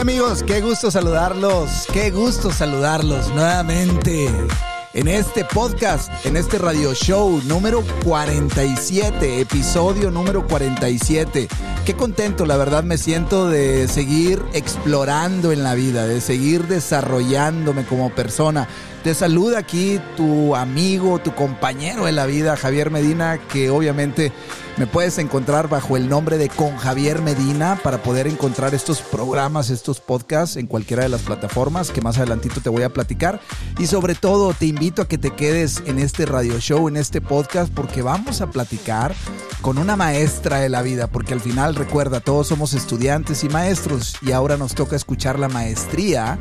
Amigos, qué gusto saludarlos, qué gusto saludarlos nuevamente en este podcast, en este radio show número 47, episodio número 47. Qué contento, la verdad me siento de seguir explorando en la vida, de seguir desarrollándome como persona. Te saluda aquí tu amigo, tu compañero de la vida, Javier Medina, que obviamente me puedes encontrar bajo el nombre de Con Javier Medina para poder encontrar estos programas, estos podcasts en cualquiera de las plataformas que más adelantito te voy a platicar. Y sobre todo te invito a que te quedes en este radio show, en este podcast, porque vamos a platicar con una maestra de la vida, porque al final recuerda, todos somos estudiantes y maestros y ahora nos toca escuchar la maestría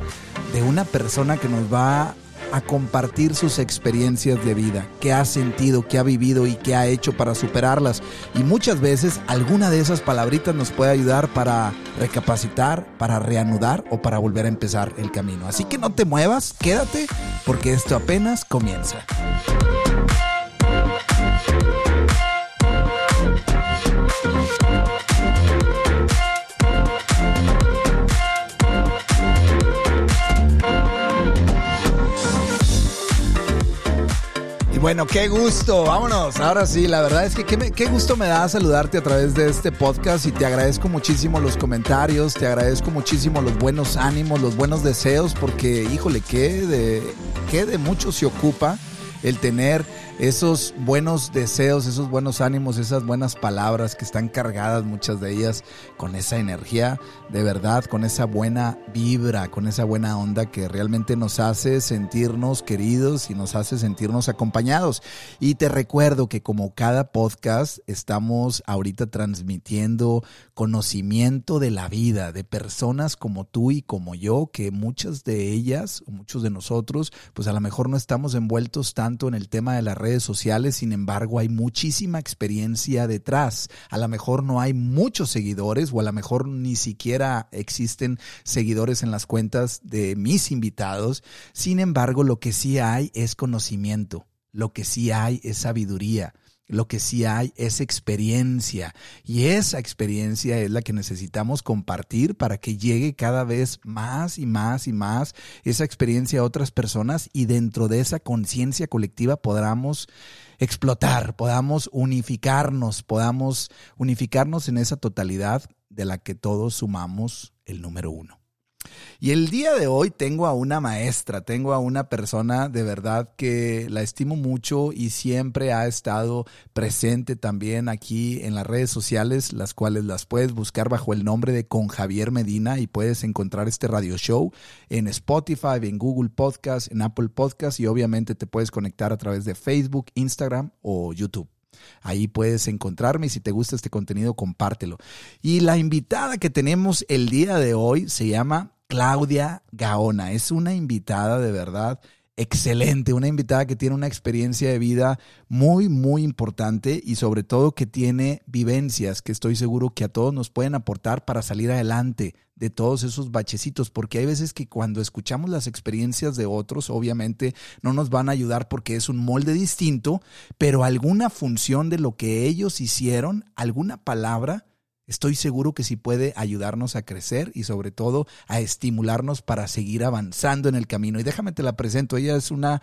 de una persona que nos va a compartir sus experiencias de vida, qué ha sentido, qué ha vivido y qué ha hecho para superarlas. Y muchas veces alguna de esas palabritas nos puede ayudar para recapacitar, para reanudar o para volver a empezar el camino. Así que no te muevas, quédate, porque esto apenas comienza. Bueno, qué gusto, vámonos. Ahora sí, la verdad es que qué, gusto me da saludarte a través de este podcast y te agradezco muchísimo los comentarios, te agradezco muchísimo los buenos ánimos, los buenos deseos, porque híjole, qué de, qué de mucho se ocupa el tener esos buenos deseos, esos buenos ánimos, esas buenas palabras que están cargadas muchas de ellas con esa energía de verdad, con esa buena vibra, con esa buena onda que realmente nos hace sentirnos queridos y nos hace sentirnos acompañados. Y te recuerdo que como cada podcast estamos ahorita transmitiendo conocimiento de la vida, de personas como tú y como yo, que muchas de ellas, muchos de nosotros, pues a lo mejor no estamos envueltos tanto en el tema de la red redes sociales, sin embargo hay muchísima experiencia detrás. A lo mejor no hay muchos seguidores o a lo mejor ni siquiera existen seguidores en las cuentas de mis invitados, sin embargo lo que sí hay es conocimiento, lo que sí hay es sabiduría. Lo que sí hay es experiencia y esa experiencia es la que necesitamos compartir para que llegue cada vez más y más y más esa experiencia a otras personas y dentro de esa conciencia colectiva podamos explotar, podamos unificarnos, podamos unificarnos en esa totalidad de la que todos sumamos el número uno. Y el día de hoy tengo a una maestra, tengo a una persona de verdad que la estimo mucho y siempre ha estado presente también aquí en las redes sociales, las cuales las puedes buscar bajo el nombre de Con Javier Medina y puedes encontrar este radio show en Spotify, en Google Podcast, en Apple Podcast y obviamente te puedes conectar a través de Facebook, Instagram o YouTube. Ahí puedes encontrarme y si te gusta este contenido, compártelo. Y la invitada que tenemos el día de hoy se llama Claudia Gaona. Es una invitada de verdad excelente, una invitada que tiene una experiencia de vida muy, muy importante y sobre todo que tiene vivencias que estoy seguro que a todos nos pueden aportar para salir adelante de todos esos bachecitos, porque hay veces que cuando escuchamos las experiencias de otros, obviamente no nos van a ayudar porque es un molde distinto, pero alguna función de lo que ellos hicieron, alguna palabra, estoy seguro que sí puede ayudarnos a crecer y sobre todo a estimularnos para seguir avanzando en el camino. Y déjame te la presento, ella es una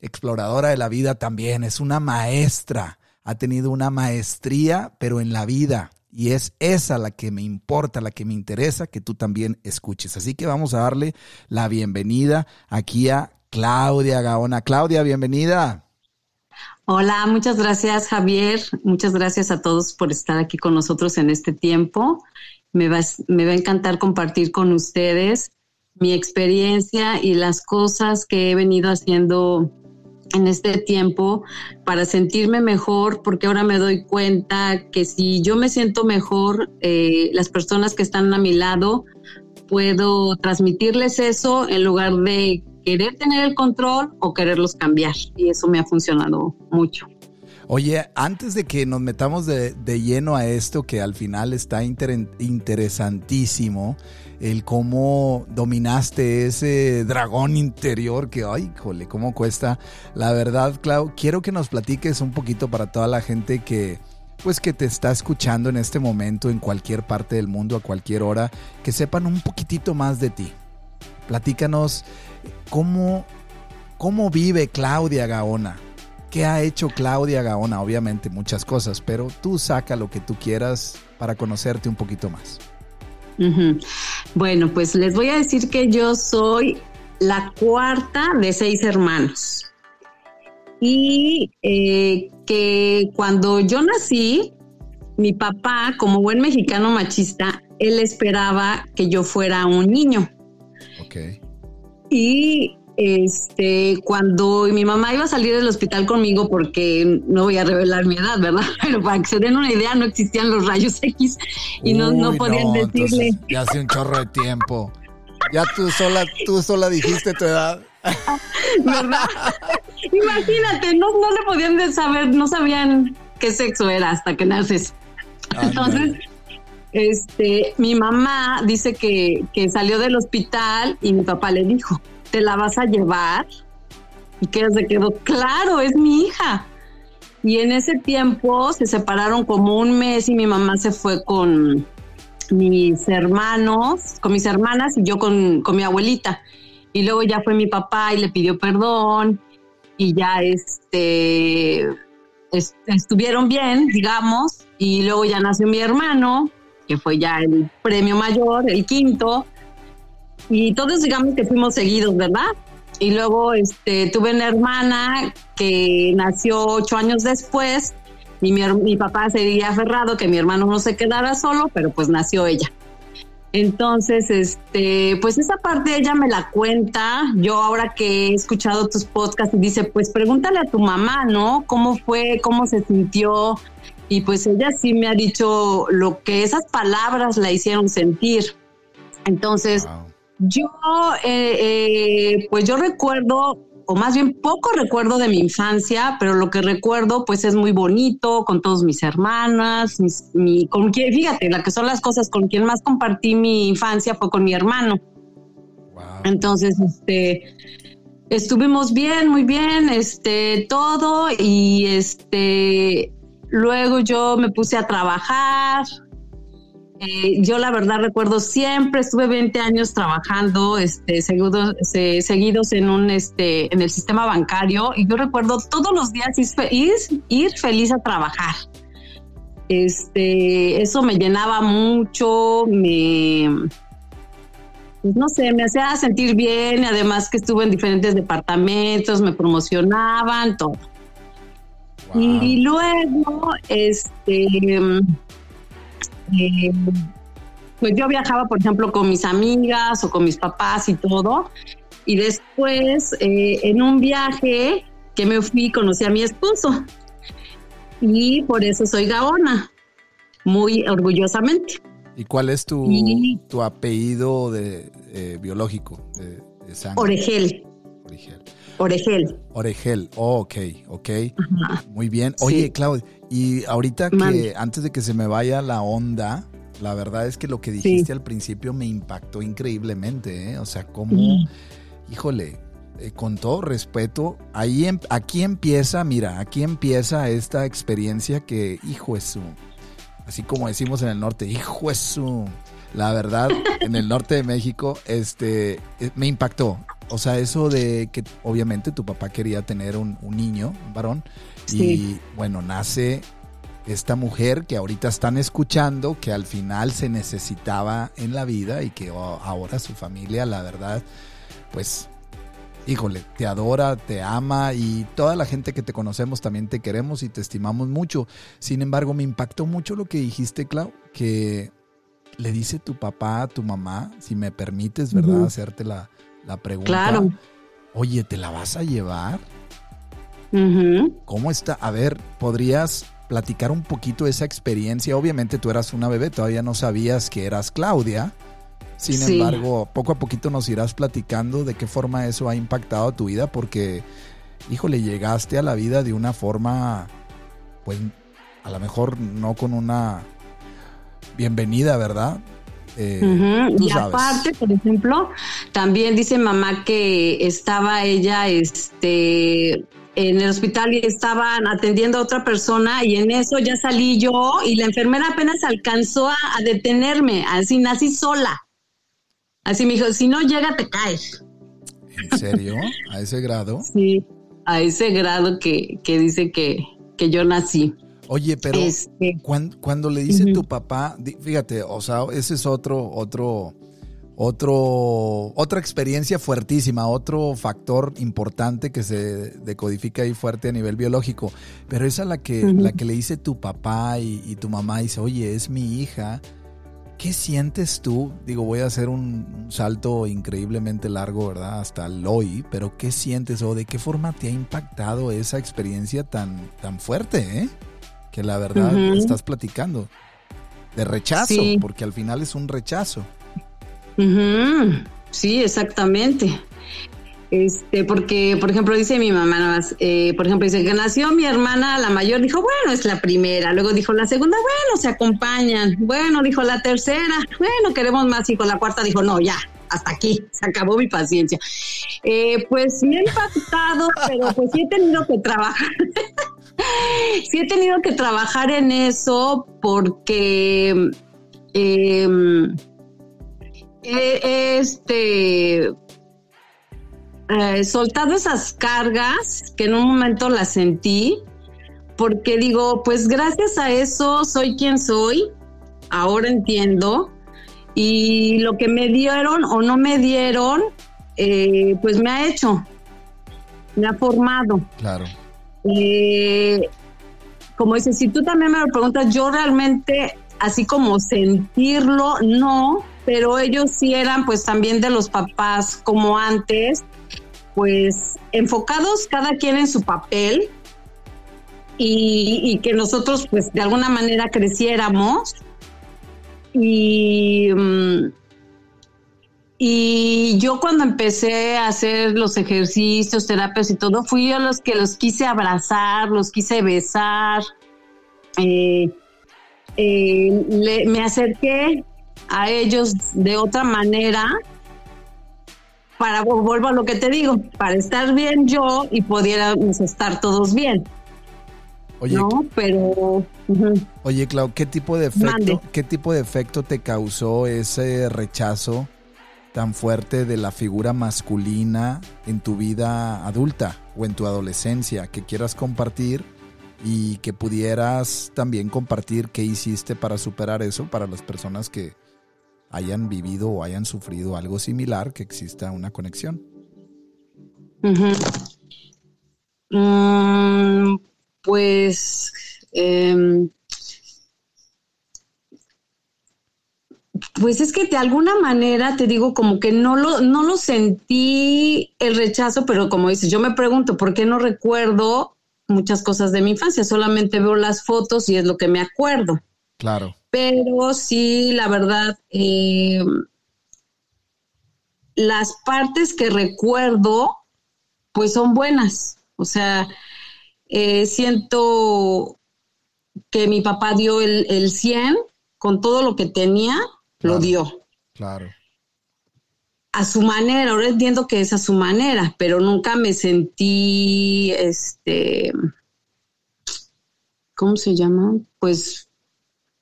exploradora de la vida también, es una maestra, ha tenido una maestría, pero en la vida. Y es esa la que me importa, la que me interesa que tú también escuches. Así que vamos a darle la bienvenida aquí a Claudia Gaona. Claudia, bienvenida. Hola, muchas gracias Javier, muchas gracias a todos por estar aquí con nosotros en este tiempo. Me va, me va a encantar compartir con ustedes mi experiencia y las cosas que he venido haciendo en este tiempo para sentirme mejor, porque ahora me doy cuenta que si yo me siento mejor, eh, las personas que están a mi lado, puedo transmitirles eso en lugar de querer tener el control o quererlos cambiar. Y eso me ha funcionado mucho. Oye, antes de que nos metamos de, lleno a esto, que al final está interesantísimo, el cómo dominaste ese dragón interior que, ay, jole, cómo cuesta. La verdad, Clau, quiero que nos platiques un poquito para toda la gente que, pues que te está escuchando en este momento en cualquier parte del mundo a cualquier hora, que sepan un poquitito más de ti. Platícanos cómo, cómo vive Claudia Gaona. ¿Qué ha hecho Claudia Gaona? Obviamente muchas cosas, pero tú saca lo que tú quieras para conocerte un poquito más. Bueno, pues les voy a decir que yo soy la cuarta de seis hermanos. Y eh, que cuando yo nací, mi papá, como buen mexicano machista, él esperaba que yo fuera un niño. Y este, cuando mi mamá iba a salir del hospital conmigo, porque no voy a revelar mi edad, ¿verdad? Pero para que se den una idea, no existían los rayos X y no, no podían decirle. Ya hace un chorro de tiempo. Ya tú sola, tú sola dijiste tu edad. ¿Verdad? Imagínate, no, no le podían saber, no sabían qué sexo era hasta que naces. Entonces, este, mi mamá dice que, que salió del hospital y mi papá le dijo, ¿te la vas a llevar? Y que se quedó, claro, es mi hija. Y en ese tiempo se separaron como un mes y mi mamá se fue con mis hermanos, con mis hermanas y yo con, mi abuelita. Y luego ya fue mi papá y le pidió perdón y ya este estuvieron bien, digamos, y luego ya nació mi hermano, que fue ya el premio mayor, el quinto, y todos digamos que fuimos seguidos, ¿verdad? Y luego este, tuve una hermana que nació ocho años después y mi, mi papá seguía aferrado que mi hermano no se quedara solo, pero pues nació ella. Entonces, este, pues esa parte ella me la cuenta. Yo ahora que he escuchado tus podcasts y dice, pues pregúntale a tu mamá, ¿no? ¿Cómo fue? ¿Cómo se sintió? Y pues ella sí me ha dicho lo que esas palabras la hicieron sentir. Entonces, yo, eh, eh, pues yo recuerdo, o más bien poco recuerdo de mi infancia, pero lo que recuerdo pues es muy bonito, con todos mis hermanas, mi, con quien, fíjate, la que son las cosas con quien más compartí mi infancia fue con mi hermano. Entonces, este, estuvimos bien, muy bien, este, todo, y este, luego yo me puse a trabajar, eh, yo la verdad recuerdo siempre, estuve 20 años trabajando este, seguidos, seguidos en, un, este, en el sistema bancario y yo recuerdo todos los días ir, ir, feliz a trabajar. Este, eso me llenaba mucho, me, pues no sé, me hacía sentir bien, además que estuve en diferentes departamentos, me promocionaban, todo. Y luego, este, eh, pues yo viajaba, por ejemplo, con mis amigas o con mis papás y todo. Y después, eh, en un viaje que me fui, conocí a mi esposo. Y por eso soy Gaona, muy orgullosamente. ¿Y cuál es tu, tu apellido de, eh, biológico de, sangre? Oregel. Oregel. Oregel. Oh, ok, ok. Muy bien. Oye, Claudia, y ahorita que antes de que se me vaya la onda, la verdad es que lo que dijiste al principio me impactó increíblemente, ¿eh? O sea, como, híjole, eh, con todo respeto, ahí em, aquí empieza, mira, aquí empieza esta experiencia que, hijo es su, así como decimos en el norte, hijo es su, la verdad, en el norte de México, este, eh, me impactó. O sea, eso de que obviamente tu papá quería tener un, un niño, un varón, y bueno, nace esta mujer que ahorita están escuchando, que al final se necesitaba en la vida y que oh, ahora su familia, la verdad, pues, híjole, te adora, te ama y toda la gente que te conocemos también te queremos y te estimamos mucho. Sin embargo, me impactó mucho lo que dijiste, Clau, que le dice tu papá a tu mamá, si me permites, ¿verdad? Hacerte la, la pregunta. Claro. Oye, ¿te la vas a llevar? ¿Cómo está? A ver, ¿podrías platicar un poquito esa experiencia? Obviamente tú eras una bebé, todavía no sabías que eras Claudia. Sin embargo, poco a poquito nos irás platicando de qué forma eso ha impactado tu vida, porque, híjole, llegaste a la vida de una forma, pues, a lo mejor no con una bienvenida, ¿verdad? Eh, y aparte, por ejemplo, también dice mamá que estaba ella, este, en el hospital y estaban atendiendo a otra persona y en eso ya salí yo y la enfermera apenas alcanzó a, detenerme, así nací sola. Así me dijo, si no llega te caes. ¿En serio? ¿A ese grado? Sí, a ese grado que, que dice que, que yo nací. Oye, pero este, cuando, le dice tu papá, fíjate, o sea, ese es otro, otro, otro, otra experiencia fuertísima, otro factor importante que se decodifica ahí fuerte a nivel biológico. Pero esa la que, la que le dice tu papá y, tu mamá dice, oye, es mi hija. ¿Qué sientes tú? Digo, voy a hacer un, salto increíblemente largo, ¿verdad? Hasta el hoy, pero ¿qué sientes o de qué forma te ha impactado esa experiencia tan, tan fuerte, eh? Que la verdad estás platicando. De rechazo, porque al final es un rechazo. Sí, exactamente. Este, porque, por ejemplo, dice mi mamá, eh, por ejemplo, dice que nació mi hermana, la mayor, dijo, bueno, es la primera. Luego dijo la segunda, bueno, se acompañan. Bueno, dijo la tercera, bueno, queremos más hijos. La cuarta dijo, no, ya, hasta aquí, se acabó mi paciencia. Eh, pues me ha impactado, pero pues sí he tenido que trabajar. sí he tenido que trabajar en eso porque... Eh, este, eh, soltado esas cargas que en un momento las sentí, porque digo, pues gracias a eso soy quien soy, ahora entiendo, y lo que me dieron o no me dieron, eh, pues me ha hecho, me ha formado. Claro. Eh, como dices, si tú también me lo preguntas, yo realmente, así como sentirlo, no, pero ellos sí eran pues también de los papás como antes, pues enfocados cada quien en su papel y, que nosotros pues de alguna manera creciéramos y, mm, y yo cuando empecé a hacer los ejercicios, terapias y todo, fui yo los que los quise abrazar, los quise besar. Eh, eh, me acerqué a ellos de otra manera para, vuelvo a lo que te digo, para estar bien yo y pudiéramos estar todos bien. Oye, no, pero... Oye, Clau, ¿qué tipo de efecto, qué tipo de efecto te causó ese rechazo tan fuerte de la figura masculina en tu vida adulta o en tu adolescencia que quieras compartir y que pudieras también compartir qué hiciste para superar eso para las personas que, hayan vivido o hayan sufrido algo similar, que exista una conexión. Mm, pues em, pues es que de alguna manera te digo como que no lo, no lo sentí el rechazo, pero como dices, yo me pregunto por qué no recuerdo muchas cosas de mi infancia, solamente veo las fotos y es lo que me acuerdo. Claro pero sí, la verdad, eh, las partes que recuerdo, pues son buenas. O sea, eh, siento que mi papá dio el, el 100 con todo lo que tenía, lo dio. Claro. A su manera, ahora entiendo que es a su manera, pero nunca me sentí, este, ¿cómo se llama? Pues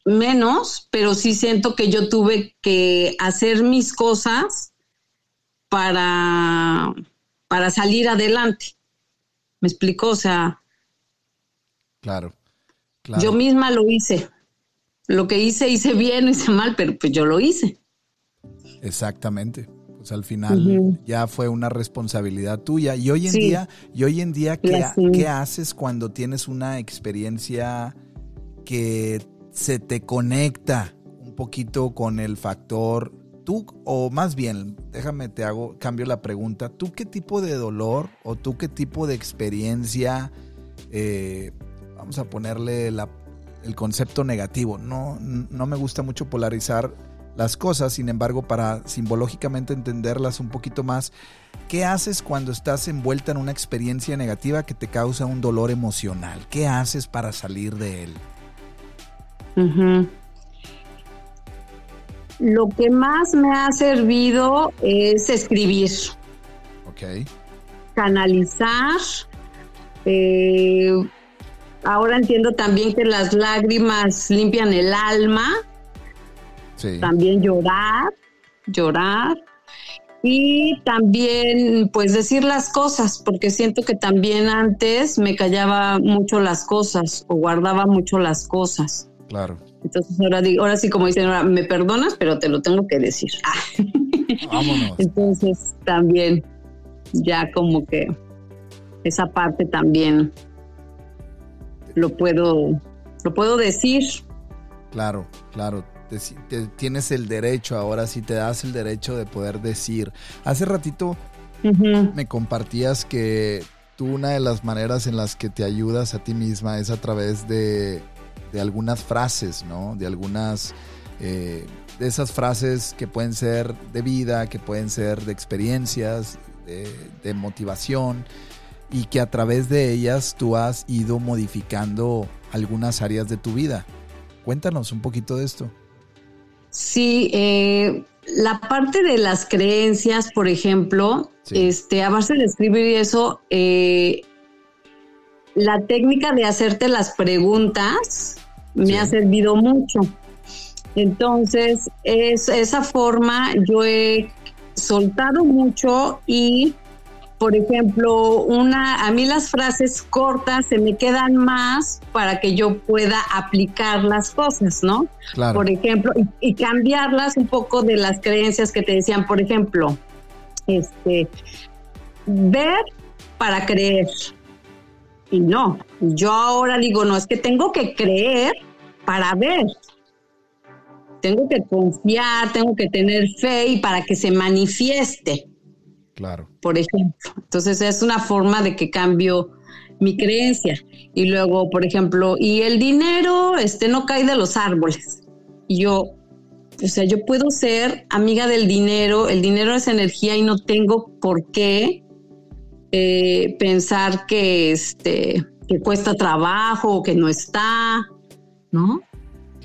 menos, pero sí siento que yo tuve que hacer mis cosas para, para salir adelante. ¿Me explico? O sea. Claro, Yo misma lo hice. Lo que hice, hice bien o hice mal, pero pues yo lo hice. Exactamente. Pues al final ya fue una responsabilidad tuya. Y hoy en día, y hoy en día, ¿qué, ¿qué haces cuando tienes una experiencia que se te conecta un poquito con el factor tú o más bien, déjame te hago cambio la pregunta, ¿tú qué tipo de dolor o tú qué tipo de experiencia eh, vamos a ponerle el concepto negativo? No no me gusta mucho polarizar las cosas, sin embargo, para simbológicamente entenderlas un poquito más, ¿qué haces cuando estás envuelta en una experiencia negativa que te causa un dolor emocional? ¿Qué haces para salir de él? Lo que más me ha servido es escribir. Ok. Canalizar Eh, ahora entiendo también que las lágrimas limpian el alma. También llorar, llorar. Y también, pues, decir las cosas, porque siento que también antes me callaba mucho las cosas o guardaba mucho las cosas. Claro. Entonces ahora, digo, ahora sí, como dicen, ahora me perdonas, pero te lo tengo que decir. Vámonos. Entonces también, ya como que esa parte también lo puedo, lo puedo decir. Claro, claro tienes el derecho, ahora sí te das el derecho de poder decir. Hace ratito me compartías que tú una de las maneras en las que te ayudas a ti misma es a través de, de algunas frases, ¿no? De algunas... Eh, de esas frases que pueden ser de vida, que pueden ser de experiencias, de, de motivación, y que a través de ellas tú has ido modificando algunas áreas de tu vida. Cuéntanos un poquito de esto. Sí, eh, la parte de las creencias, por ejemplo, este, a base de escribir eso, eh, la técnica de hacerte las preguntas me ha servido mucho. Entonces, es, esa forma yo he soltado mucho y por ejemplo, una, a mí las frases cortas se me quedan más para que yo pueda aplicar las cosas, ¿no? Claro. Por ejemplo, y, cambiarlas un poco de las creencias que te decían, por ejemplo, este, ver para creer. Y no, yo ahora digo, no, es que tengo que creer para ver. Tengo que confiar, tengo que tener fe y para que se manifieste. Claro. Por ejemplo. Entonces es una forma de que cambio mi creencia. Y luego, por ejemplo, y el dinero este no cae de los árboles. Y yo, o sea, yo puedo ser amiga del dinero, el dinero es energía y no tengo por qué eh, pensar que este que cuesta trabajo o que no está, ¿no?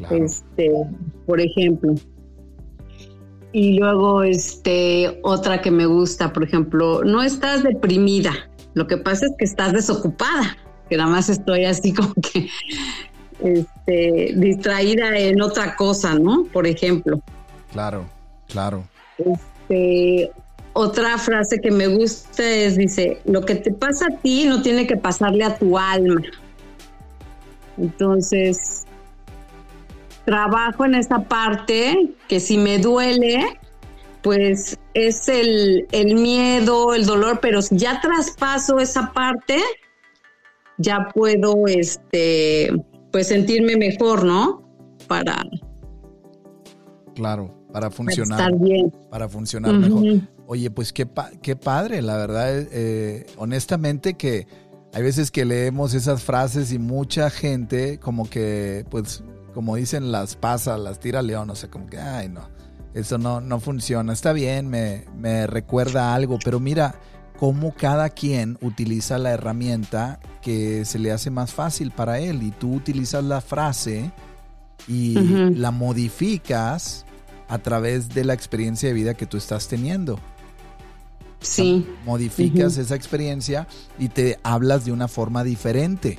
Este, por ejemplo. Y luego, este, otra que me gusta, por ejemplo, no estás deprimida, lo que pasa es que estás desocupada, que nada más estoy así como que este, distraída en otra cosa, ¿no? Por ejemplo. Claro, claro. Este, otra frase que me gusta es, dice, lo que te pasa a ti no tiene que pasarle a tu alma. Entonces, trabajo en esa parte que si me duele, pues es el, miedo, el dolor, pero si ya traspaso esa parte, ya puedo, este, pues sentirme mejor, ¿no? Para... Claro, para funcionar. Para, bien. para funcionar mejor. Oye, pues qué, qué padre, la verdad, eh, honestamente que hay veces que leemos esas frases y mucha gente como que pues como dicen las pasas, las tira león, o sea, como que, ay, no, eso no, no funciona. Está bien, me, me recuerda algo, pero mira cómo cada quien utiliza la herramienta que se le hace más fácil para él y tú utilizas la frase y la modificas a través de la experiencia de vida que tú estás teniendo. Sí. modificas esa experiencia y te hablas de una forma diferente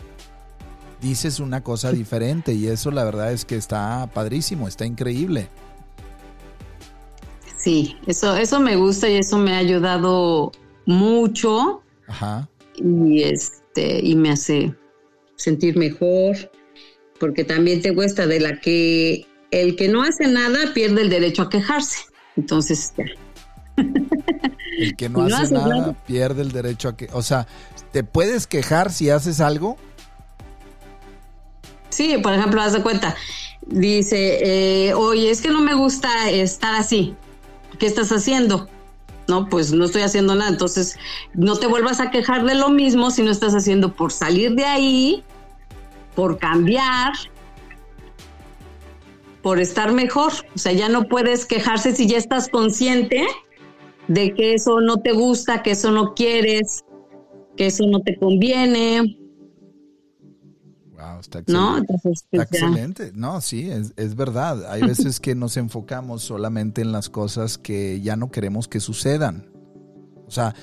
dices una cosa diferente y eso la verdad es que está padrísimo, está increíble. Sí, eso, eso me gusta y eso me ha ayudado mucho. Ajá. Y este, y me hace sentir mejor. Porque también te cuesta de la que el que no hace nada pierde el derecho a quejarse. Entonces, ya. El que no, hace, nada, pierde el derecho a que, o sea, ¿te puedes quejar si haces algo? Sí, por ejemplo, haz de cuenta, dice, eh, oye, es que no me gusta estar así. ¿Qué estás haciendo? No, pues no estoy haciendo nada. Entonces, no te vuelvas a quejar de lo mismo si no estás haciendo por salir de ahí, por cambiar, por estar mejor. O sea, ya no puedes quejarse si ya estás consciente de que eso no te gusta, que eso no quieres, que eso no te conviene está excelente. ¿No? Pues, excelente. No, sí, es, verdad. Hay veces que nos enfocamos solamente en las cosas que ya no queremos que sucedan. O sea,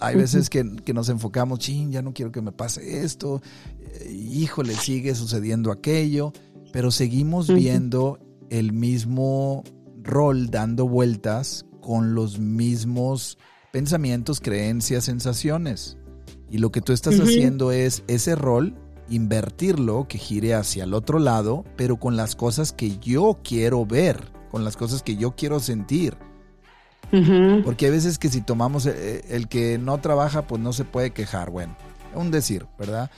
hay veces que, nos enfocamos, ching, ya no quiero que me pase esto, eh, híjole, sigue sucediendo aquello, pero seguimos viendo el mismo rol dando vueltas con los mismos pensamientos, creencias, sensaciones. Y lo que tú estás haciendo es ese rol invertirlo, que gire hacia el otro lado, pero con las cosas que yo quiero ver, con las cosas que yo quiero sentir. Porque hay veces que si tomamos el, eh, el, que no trabaja, pues no se puede quejar. Bueno, un decir, ¿verdad?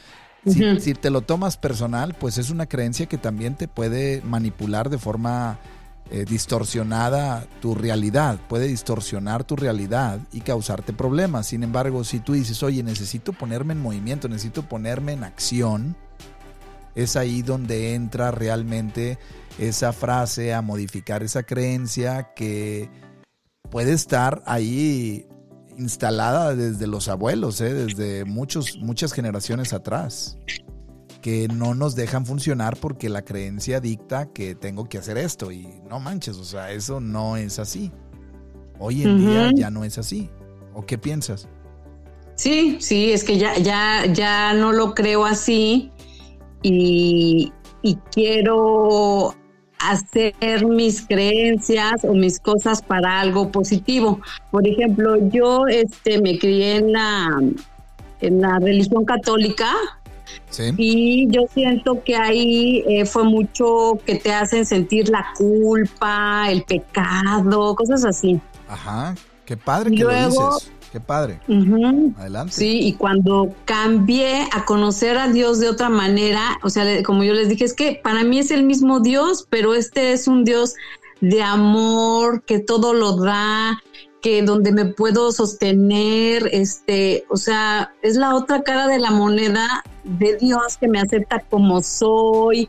Si, si, te lo tomas personal, pues es una creencia que también te puede manipular de forma eh, distorsionada tu realidad, puede distorsionar tu realidad y causarte problemas. Sin embargo, si tú dices, oye, necesito ponerme en movimiento, necesito ponerme en acción, es ahí donde entra realmente esa frase a modificar esa creencia que puede estar ahí instalada desde los abuelos, ¿eh? desde muchos, muchas generaciones atrás que no nos dejan funcionar porque la creencia dicta que tengo que hacer esto y no manches, o sea, eso no es así. Hoy en día ya no es así. ¿O qué piensas? Sí, sí, es que ya, ya, ya no lo creo así y, y quiero hacer mis creencias o mis cosas para algo positivo. Por ejemplo, yo este me crié en la en la religión católica y yo siento que ahí eh, fue mucho que te hacen sentir la culpa, el pecado, cosas así. Ajá, qué padre que lo dices. Qué padre. Adelante. Sí, y cuando cambié a conocer a Dios de otra manera, o sea, como yo les dije, es que para mí es el mismo Dios, pero este es un Dios de amor, que todo lo da, que donde me puedo sostener, este, o sea, es la otra cara de la moneda de Dios que me acepta como soy,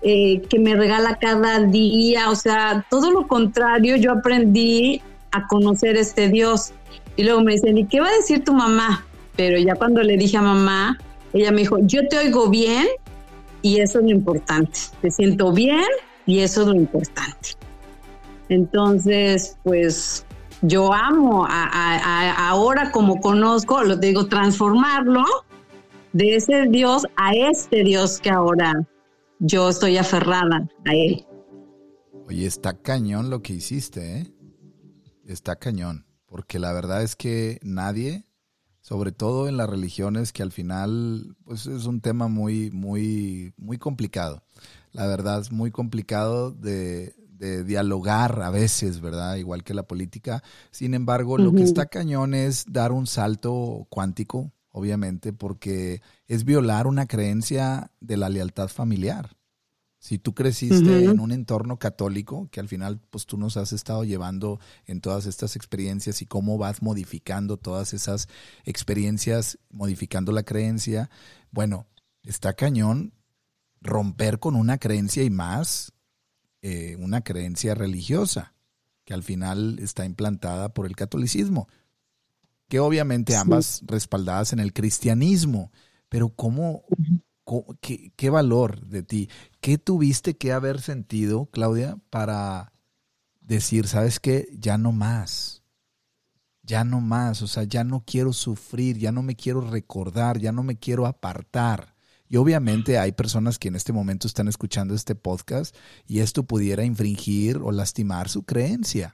eh, que me regala cada día, o sea, todo lo contrario, yo aprendí a conocer este Dios. Y luego me dicen, ¿y qué va a decir tu mamá? Pero ya cuando le dije a mamá, ella me dijo, yo te oigo bien y eso es lo importante, te siento bien y eso es lo importante. Entonces, pues yo amo a, ahora como conozco, lo digo, transformarlo de ese Dios a este Dios que ahora yo estoy aferrada a él. Oye, está cañón lo que hiciste, ¿eh? Está cañón, porque la verdad es que nadie, sobre todo en las religiones, que al final, pues es un tema muy, muy, muy complicado. La verdad es muy complicado de, de dialogar a veces, ¿verdad? Igual que la política. Sin embargo, lo que está cañón es dar un salto cuántico, obviamente, porque es violar una creencia de la lealtad familiar. Si tú creciste en un entorno católico, que al final pues tú nos has estado llevando en todas estas experiencias y cómo vas modificando todas esas experiencias, modificando la creencia, bueno, está cañón romper con una creencia y más eh, una creencia religiosa, que al final está implantada por el catolicismo, que obviamente ambas respaldadas en el cristianismo, pero ¿cómo, qué, qué, valor de ti? ¿Qué tuviste que haber sentido, Claudia, para decir, sabes qué, ya no más? Ya no más, o sea, ya no quiero sufrir, ya no me quiero recordar, ya no me quiero apartar. Y obviamente hay personas que en este momento están escuchando este podcast y esto pudiera infringir o lastimar su creencia.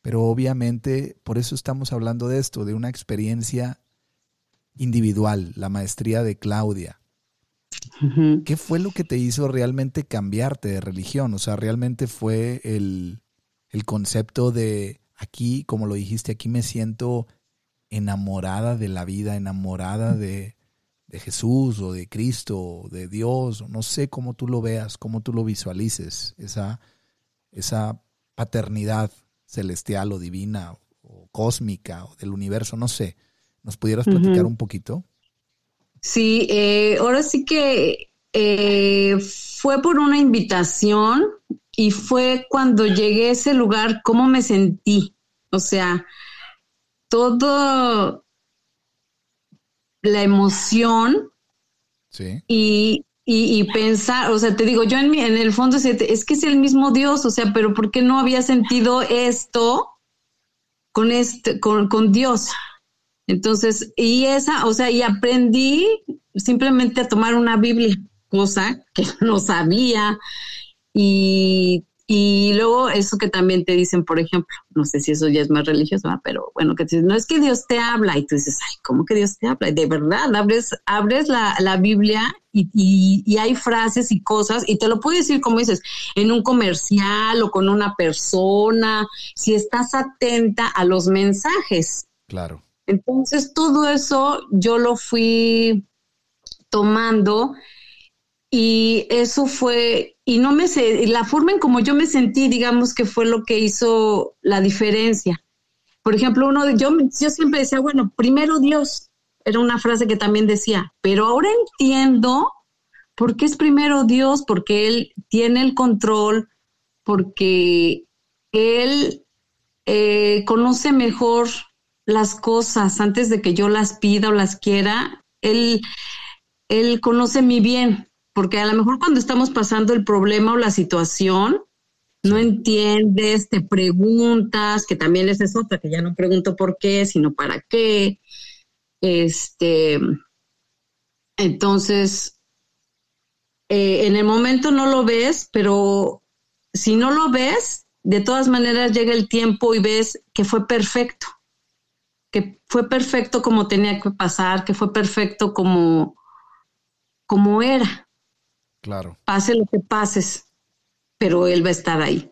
Pero obviamente por eso estamos hablando de esto, de una experiencia individual, la maestría de Claudia. ¿Qué fue lo que te hizo realmente cambiarte de religión? O sea, realmente fue el, el concepto de aquí, como lo dijiste, aquí me siento enamorada de la vida, enamorada de, de Jesús o de Cristo o de Dios, no sé cómo tú lo veas, cómo tú lo visualices, esa, esa paternidad celestial o divina o cósmica o del universo, no sé. ¿Nos pudieras platicar un poquito? Sí, eh, ahora sí que eh, fue por una invitación y fue cuando llegué a ese lugar, cómo me sentí. O sea, todo la emoción y, y, pensar, o sea, te digo, yo en, mi, en el fondo es que es el mismo Dios, o sea, pero ¿por qué no había sentido esto con, este, con, con Dios? Entonces, y esa, o sea, y aprendí simplemente a tomar una Biblia, cosa que no sabía. Y y luego eso que también te dicen, por ejemplo, no sé si eso ya es más religioso, pero bueno, que te dicen, no es que Dios te habla y tú dices, ay, ¿cómo que Dios te habla? Y de verdad, abres, abres la, la Biblia y, y, y, hay frases y cosas y te lo puedo decir, como dices, en un comercial o con una persona, si estás atenta a los mensajes. Claro. Entonces, todo eso yo lo fui tomando y eso fue, y no me sé, la forma en como yo me sentí, digamos que fue lo que hizo la diferencia. Por ejemplo, uno, yo, yo siempre decía, bueno, primero Dios, era una frase que también decía, pero ahora entiendo por qué es primero Dios, porque Él tiene el control, porque Él eh, conoce mejor las cosas antes de que yo las pida o las quiera. Él, él conoce mi bien porque a lo mejor cuando estamos pasando el problema o la situación, no entiendes, te preguntas, que también esa es otra, que ya no pregunto por qué, sino para qué. Este, entonces, eh, en el momento no lo ves, pero si no lo ves, de todas maneras llega el tiempo y ves que fue perfecto, que fue perfecto como tenía que pasar, que fue perfecto como, como era. Claro. Pase lo que pases, pero Él va a estar ahí.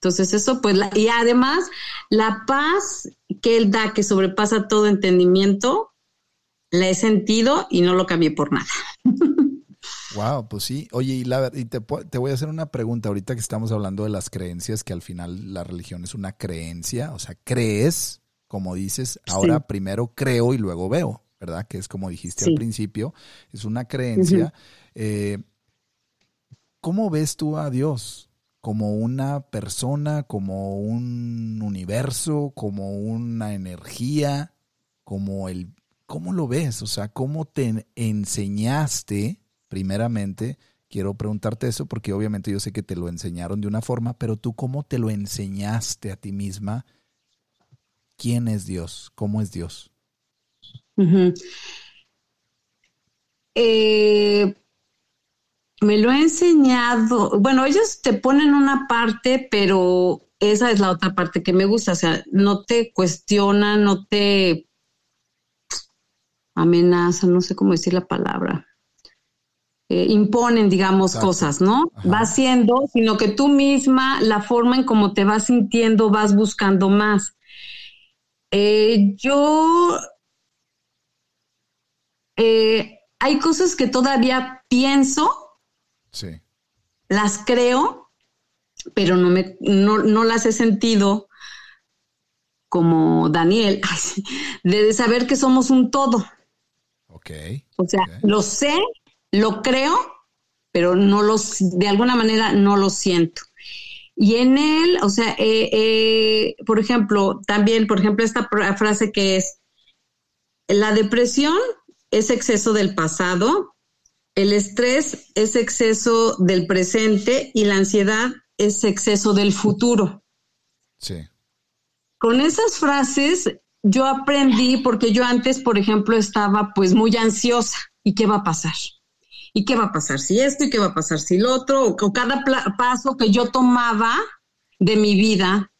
Entonces eso pues, y además la paz que Él da, que sobrepasa todo entendimiento, la he sentido y no lo cambié por nada. Wow, pues sí. Oye, y, la, y te, te, voy a hacer una pregunta ahorita que estamos hablando de las creencias, que al final la religión es una creencia, o sea, crees, como dices, ahora primero creo y luego veo, ¿verdad? Que es como dijiste al principio, es una creencia. eh, ¿Cómo ves tú a Dios? ¿Como una persona, como un universo, como una energía, como el... ¿Cómo lo ves? O sea, ¿cómo te enseñaste, primeramente, quiero preguntarte eso porque obviamente yo sé que te lo enseñaron de una forma, pero tú cómo te lo enseñaste a ti misma? ¿Quién es Dios? ¿Cómo es Dios? eh, me lo he enseñado. Bueno, ellos te ponen una parte, pero esa es la otra parte que me gusta. O sea, no te cuestionan, no te amenazan, no sé cómo decir la palabra. Eh, imponen, digamos, cosas, ¿no? Va siendo, sino que tú misma, la forma en cómo te vas sintiendo, vas buscando más. Eh, yo eh, hay cosas que todavía pienso Sí. Las creo, pero no, me, no, las he sentido como Daniel, de saber que somos un todo. Ok. O sea, lo sé, lo creo, pero no los, de alguna manera no lo siento. Y en él, o sea, eh, eh, por ejemplo, también, por ejemplo, esta frase que es, la depresión es exceso del pasado, el estrés es exceso del presente y la ansiedad es exceso del futuro. Sí. Con esas frases yo aprendí porque yo antes, por ejemplo, estaba pues muy ansiosa. ¿Y qué va a pasar? ¿Y qué va a pasar si esto? ¿Y qué va a pasar si lo otro? O cada paso que yo tomaba de mi vida,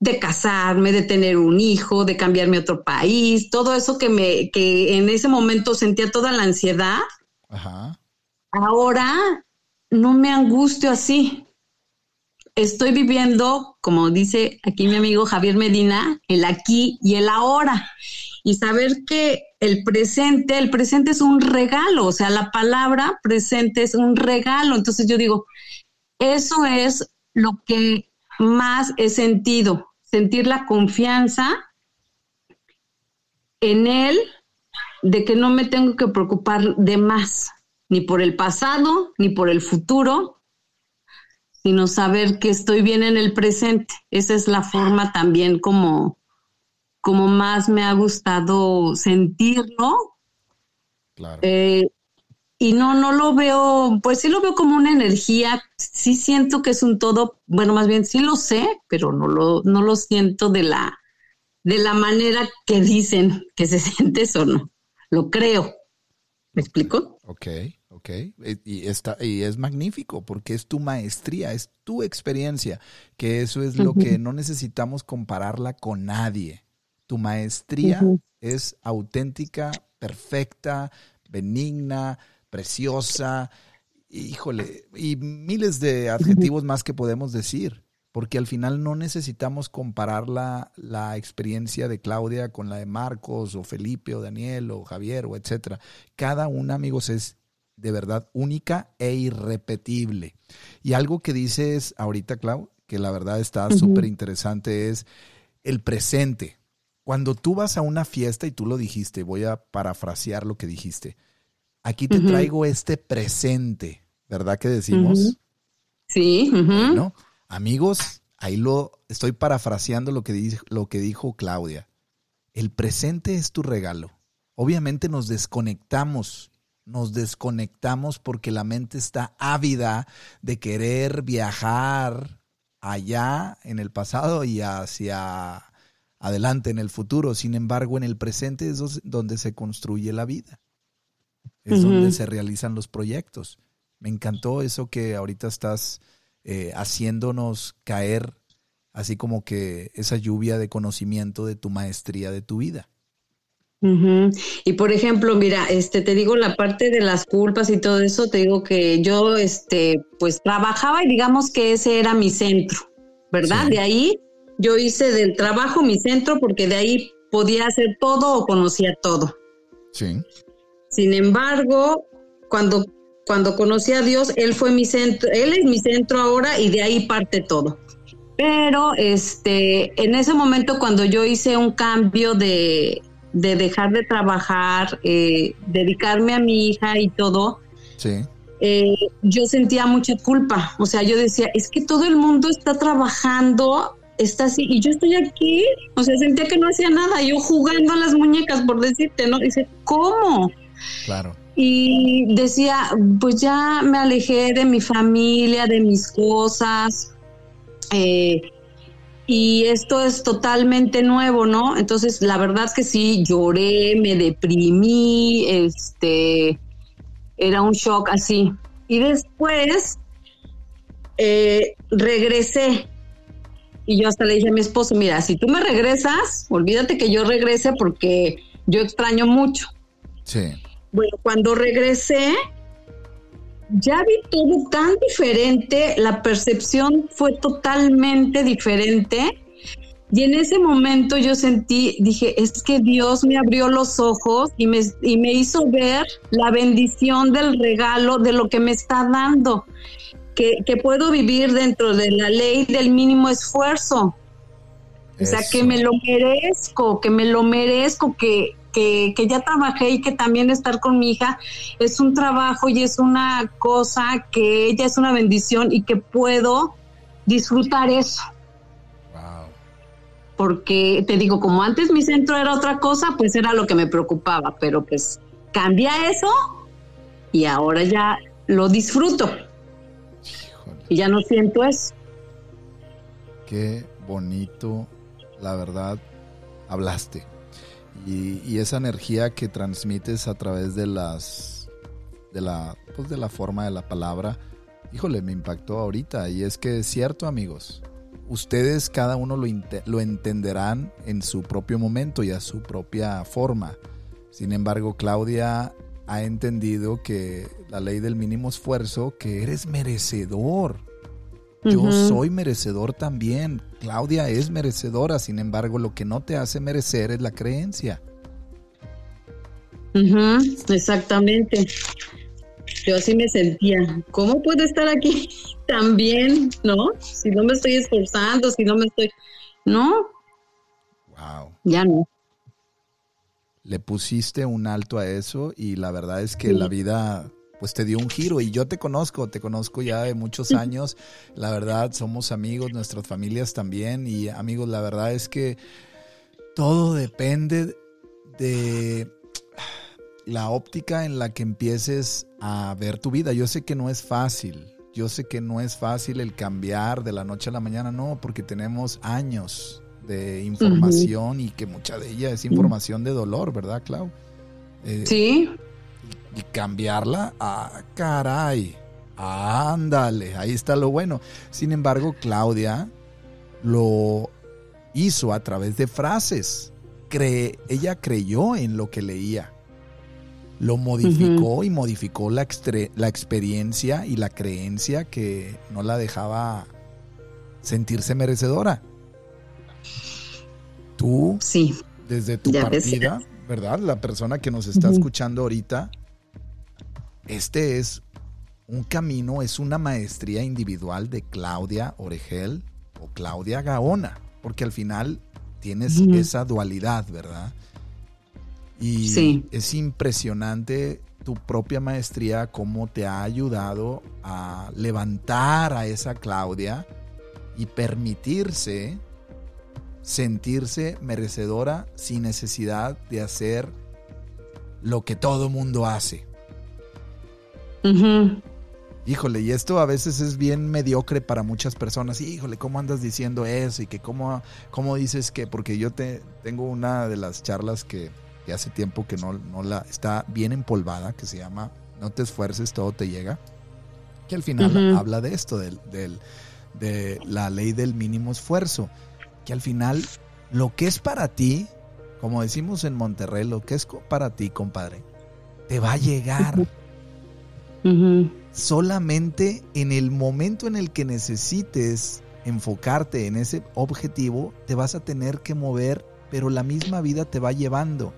de casarme, de tener un hijo, de cambiarme a otro país, todo eso que me, que en ese momento sentía toda la ansiedad, Ahora no me angustio así. Estoy viviendo, como dice aquí mi amigo Javier Medina, el aquí y el ahora. Y saber que el presente, el presente es un regalo, o sea, la palabra presente es un regalo. Entonces yo digo, eso es lo que más he sentido, sentir la confianza en él de que no me tengo que preocupar de más, ni por el pasado, ni por el futuro, sino saber que estoy bien en el presente. Esa es la forma también como, como más me ha gustado sentirlo. Claro. Eh, y no, no lo veo, pues sí lo veo como una energía, sí siento que es un todo, bueno, más bien sí lo sé, pero no lo, no lo siento de la, de la manera que dicen que se siente eso, ¿no? Lo creo. ¿Me explico? Ok, ok. Eh, y, está, y es magnífico porque es tu maestría, es tu experiencia, que eso es lo que no necesitamos compararla con nadie. Tu maestría es auténtica, perfecta, benigna, preciosa, híjole, y miles de adjetivos más que podemos decir porque al final no necesitamos comparar la, la, experiencia de Claudia con la de Marcos o Felipe o Daniel o Javier o etcétera. Cada una, amigos, es de verdad única e irrepetible. Y algo que dices ahorita, Clau, que la verdad está súper interesante, es el presente. Cuando tú vas a una fiesta y tú lo dijiste, voy a parafrasear lo que dijiste. Aquí te traigo este presente, ¿verdad que decimos? Sí. ¿no? Amigos, ahí lo estoy parafraseando lo que, dijo, lo que dijo Claudia. El presente es tu regalo. Obviamente nos desconectamos, nos desconectamos porque la mente está ávida de querer viajar allá en el pasado y hacia adelante en el futuro. Sin embargo, en el presente es donde se construye la vida. Es donde se realizan los proyectos. Me encantó eso que ahorita estás eh, haciéndonos caer así como que esa lluvia de conocimiento de tu maestría de tu vida. Y por ejemplo, mira, este te digo la parte de las culpas y todo eso, te digo que yo este pues trabajaba y digamos que ese era mi centro, ¿verdad? De ahí yo hice del trabajo mi centro porque de ahí podía hacer todo o conocía todo. Sí. Sin embargo, cuando cuando conocí a Dios, Él fue mi centro, Él es mi centro ahora y de ahí parte todo. Pero este, en ese momento cuando yo hice un cambio de, dejar de trabajar, eh, dedicarme a mi hija y todo, eh, yo sentía mucha culpa. O sea, yo decía, es que todo el mundo está trabajando, está así, y yo estoy aquí. O sea, sentía que no hacía nada, yo jugando a las muñecas, por decirte, ¿no? Dice, ¿cómo? Claro y decía, pues ya me alejé de mi familia, de mis cosas, eh, y esto es totalmente nuevo, ¿no? Entonces, la verdad es que sí, lloré, me deprimí, este, era un shock así. Y después eh, regresé. Y yo hasta le dije a mi esposo, mira, si tú me regresas, olvídate que yo regrese porque yo extraño mucho. Sí. Bueno, cuando regresé, ya vi todo tan diferente, la percepción fue totalmente diferente. Y en ese momento yo sentí, dije, es que Dios me abrió los ojos y me, y me hizo ver la bendición del regalo de lo que me está dando, que, que puedo vivir dentro de la ley del mínimo esfuerzo. O sea, que me lo merezco, que me lo merezco, que, que, ya trabajé y que también estar con mi hija es un trabajo y es una cosa que ella es una bendición y que puedo disfrutar eso. Porque te digo, como antes mi centro era otra cosa, pues era lo que me preocupaba, pero pues cambia eso y ahora ya lo disfruto. Y ya no siento eso. Qué bonito, la verdad, hablaste. Y, esa energía que transmites a través de las de la pues de la forma de la palabra híjole me impactó ahorita. Y es que es cierto amigos ustedes cada uno lo, lo entenderán en su propio momento y a su propia forma. Sin embargo Claudia ha entendido que la ley del mínimo esfuerzo que eres merecedor yo soy merecedor también. Claudia es merecedora, sin embargo, lo que no te hace merecer es la creencia. exactamente. Yo así me sentía. ¿Cómo puedo estar aquí también, no? Si no me estoy esforzando, si no me estoy... No. Wow. Ya no. Le pusiste un alto a eso y la verdad es que la vida pues te dio un giro y yo te conozco, te conozco ya de muchos años, la verdad somos amigos, nuestras familias también y amigos, la verdad es que todo depende de la óptica en la que empieces a ver tu vida. Yo sé que no es fácil, yo sé que no es fácil el cambiar de la noche a la mañana, no, porque tenemos años de información y que mucha de ella es información de dolor, ¿verdad, Clau? Eh, sí. Y, cambiarla, ah, caray, ándale, ahí está lo bueno. Sin embargo, Claudia lo hizo a través de frases. Cree, ella creyó en lo que leía. Lo modificó y modificó la, la experiencia y la creencia que no la dejaba sentirse merecedora. Tú, sí. desde tu partida, ¿verdad? La persona que nos está escuchando ahorita, este es un camino, es una maestría individual de Claudia Oregel o Claudia Gaona, porque al final tienes esa dualidad, ¿verdad? Y es impresionante tu propia maestría, cómo te ha ayudado a levantar a esa Claudia y permitirse sentirse merecedora sin necesidad de hacer lo que todo mundo hace. Híjole, y esto a veces es bien mediocre para muchas personas. Híjole, ¿cómo andas diciendo eso? Y que cómo, cómo dices que, porque yo te tengo una de las charlas que, hace tiempo que no, no, la está bien empolvada, que se llama No te esfuerces, todo te llega. Que al final habla de esto, del, del, de la ley del mínimo esfuerzo. Que al final lo que es para ti, como decimos en Monterrey, lo que es para ti, compadre, te va a llegar solamente en el momento en el que necesites enfocarte en ese objetivo, te vas a tener que mover, pero la misma vida te va llevando.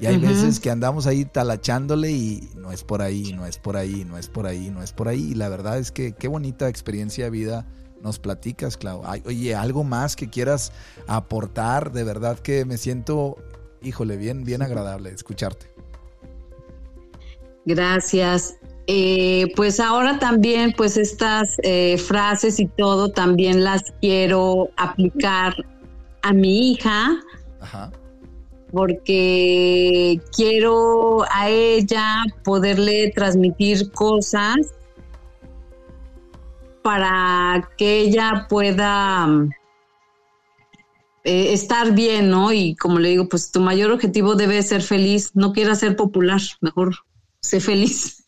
Y hay veces que andamos ahí talachándole y no es por ahí, no es por ahí, no es por ahí, no es por ahí. Y la verdad es que qué bonita experiencia de vida nos platicas, Clau. oye, algo más que quieras aportar, de verdad que me siento, híjole, bien, bien agradable escucharte. Gracias. Eh, pues ahora también, pues estas eh, frases y todo también las quiero aplicar a mi hija. Porque quiero a ella poderle transmitir cosas para que ella pueda eh, estar bien, ¿no? Y como le digo, pues tu mayor objetivo debe ser feliz, no quieras ser popular, mejor sé feliz.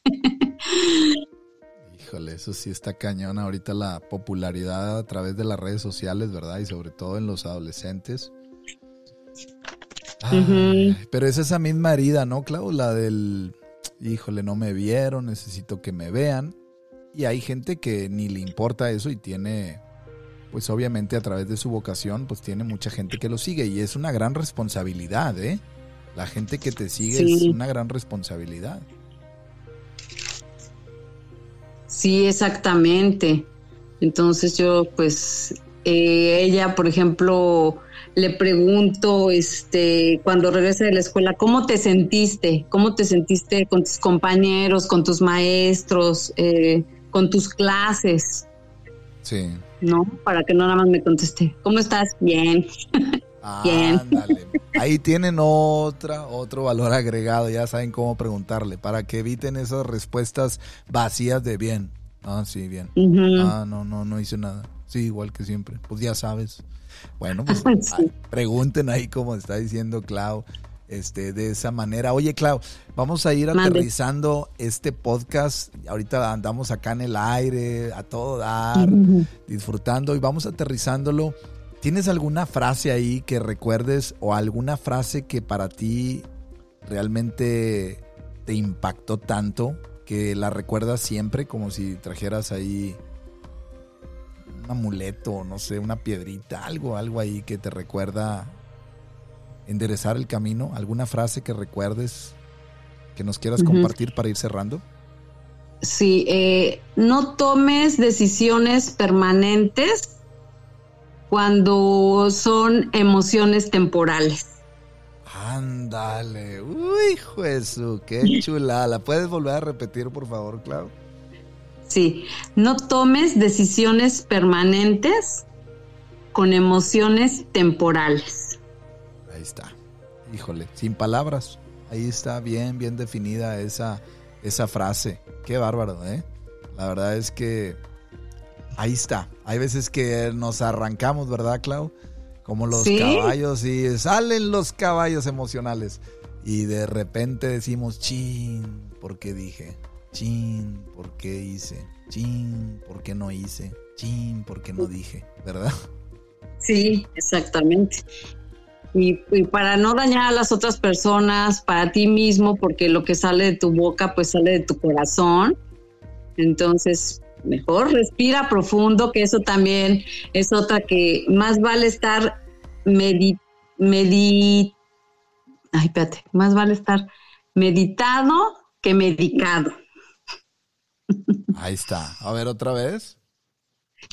Híjole, eso sí está cañón ahorita la popularidad a través de las redes sociales, ¿verdad? Y sobre todo en los adolescentes. Pero es esa misma herida, ¿no, Clau? La del, híjole, no me vieron, necesito que me vean. Y hay gente que ni le importa eso y tiene, pues obviamente a través de su vocación, pues tiene mucha gente que lo sigue y es una gran responsabilidad, ¿eh? La gente que te sigue es una gran responsabilidad. Sí, exactamente. Entonces yo, pues, eh, ella, por ejemplo, le pregunto, este, cuando regresa de la escuela, ¿cómo te sentiste? ¿Cómo te sentiste con tus compañeros, con tus maestros, eh, con tus clases? Sí. ¿No? Para que no nada más me conteste, ¿cómo estás? Bien. Bien. Ahí tienen otra, otro valor agregado, ya saben cómo preguntarle, para que eviten esas respuestas vacías de bien. Ah, sí, bien. Ah, no, no, no hice nada. Sí, igual que siempre. Pues ya sabes. Bueno, pues pregunten ahí como está diciendo Clau, este, de esa manera. Oye, Clau, vamos a ir aterrizando este podcast. Ahorita andamos acá en el aire, a todo dar, disfrutando, y vamos aterrizándolo ¿Tienes alguna frase ahí que recuerdes o alguna frase que para ti realmente te impactó tanto que la recuerdas siempre como si trajeras ahí un amuleto, no sé, una piedrita, algo, algo ahí que te recuerda enderezar el camino? ¿Alguna frase que recuerdes que nos quieras compartir para ir cerrando? Sí, eh, no tomes decisiones permanentes cuando son emociones temporales. Ándale, uy, Jesús, qué chulada. ¿La puedes volver a repetir, por favor, Clau? Sí, no tomes decisiones permanentes con emociones temporales. Ahí está. Híjole, sin palabras. Ahí está bien, bien definida esa, esa frase. Qué bárbaro, ¿eh? La verdad es que ahí está Hay veces que nos arrancamos, ¿verdad, Clau? Como los caballos y salen los caballos emocionales. Y de repente decimos, chin, ¿por qué dije? Chin, ¿por qué hice? Chin, ¿por qué no hice? Chin, ¿por qué no dije? ¿Verdad? Sí, exactamente. Y, para no dañar a las otras personas, para ti mismo, porque lo que sale de tu boca, pues sale de tu corazón. Entonces, mejor respira profundo, que eso también es otra que más vale estar medi, medi ay, espérate, más vale estar meditado que medicado. Ahí está. A ver otra vez.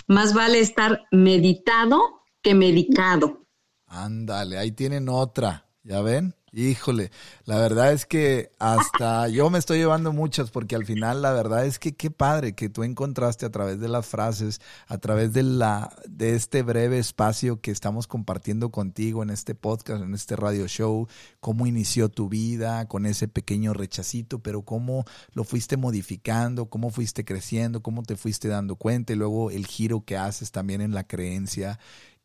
Más vale estar meditado que medicado. Ándale, ahí tienen otra. ¿Ya ven? Híjole, la verdad es que hasta yo me estoy llevando muchas porque al final la verdad es que qué padre que tú encontraste a través de las frases, a través de la de este breve espacio que estamos compartiendo contigo en este podcast, en este radio show, cómo inició tu vida con ese pequeño rechacito, pero cómo lo fuiste modificando, cómo fuiste creciendo, cómo te fuiste dando cuenta y luego el giro que haces también en la creencia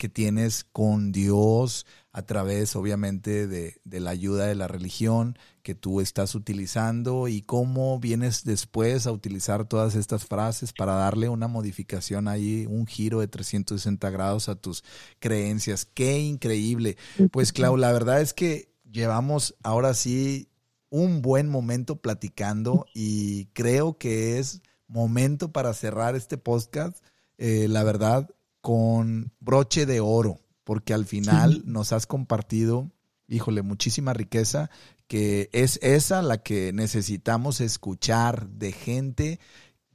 que tienes con Dios a través, obviamente, de, la ayuda de la religión que tú estás utilizando y cómo vienes después a utilizar todas estas frases para darle una modificación ahí, un giro de 360 grados a tus creencias. Qué increíble. Pues, Clau, la verdad es que llevamos ahora sí un buen momento platicando y creo que es momento para cerrar este podcast. Eh, la verdad, con broche de oro, porque al final nos has compartido, híjole, muchísima riqueza, que es esa la que necesitamos escuchar de gente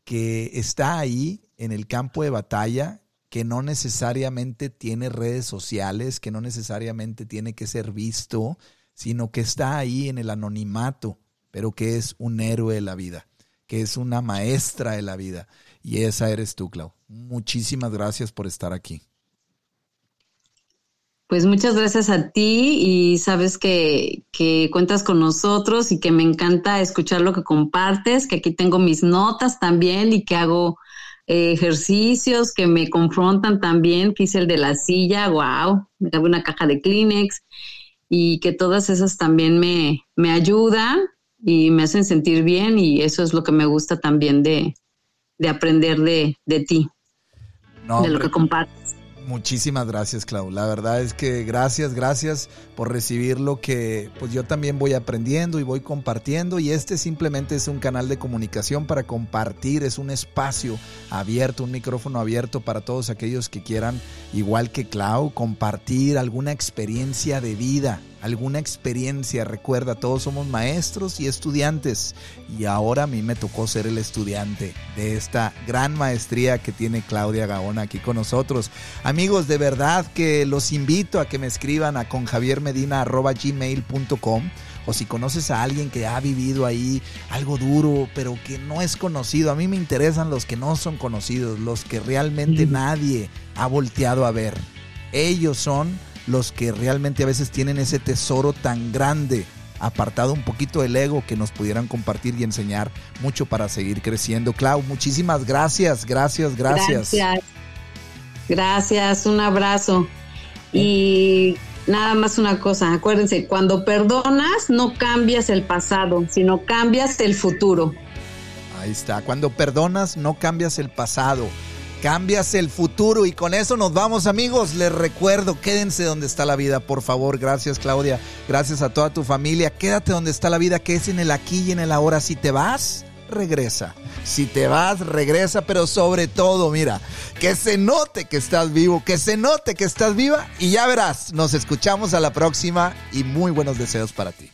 que está ahí en el campo de batalla, que no necesariamente tiene redes sociales, que no necesariamente tiene que ser visto, sino que está ahí en el anonimato, pero que es un héroe de la vida, que es una maestra de la vida. Y esa eres tú, Clau. Muchísimas gracias por estar aquí. Pues muchas gracias a ti y sabes que, cuentas con nosotros y que me encanta escuchar lo que compartes, que aquí tengo mis notas también y que hago eh, ejercicios que me confrontan también, que hice el de la silla, wow, me cabe una caja de Kleenex y que todas esas también me, me ayudan y me hacen sentir bien y eso es lo que me gusta también de, de aprender de, de ti, de lo que compartes. Muchísimas gracias, Clau. La verdad es que gracias, gracias por recibir lo que pues yo también voy aprendiendo y voy compartiendo y este simplemente es un canal de comunicación para compartir, es un espacio abierto, un micrófono abierto para todos aquellos que quieran, igual que Clau, compartir alguna experiencia de vida alguna experiencia. Recuerda, todos somos maestros y estudiantes y ahora a mí me tocó ser el estudiante de esta gran maestría que tiene Claudia Gaona aquí con nosotros. Amigos, de verdad que los invito a que me escriban a conjaviermedina.gmail.com o si conoces a alguien que ha vivido ahí algo duro, pero que no es conocido. A mí me interesan los que no son conocidos, los que realmente nadie ha volteado a ver. Ellos son los que realmente a veces tienen ese tesoro tan grande, apartado un poquito del ego, que nos pudieran compartir y enseñar mucho para seguir creciendo. Clau, muchísimas gracias, gracias, gracias. Gracias, gracias un abrazo. Y nada más una cosa, acuérdense, cuando perdonas no cambias el pasado, sino cambias el futuro. Ahí está, cuando perdonas no cambias el pasado, Cambias el futuro y con eso nos vamos amigos. Les recuerdo, quédense donde está la vida, por favor. Gracias Claudia, gracias a toda tu familia. Quédate donde está la vida, que es en el aquí y en el ahora. Si te vas, regresa. Si te vas, regresa, pero sobre todo, mira, que se note que estás vivo, que se note que estás viva y ya verás, nos escuchamos a la próxima y muy buenos deseos para ti.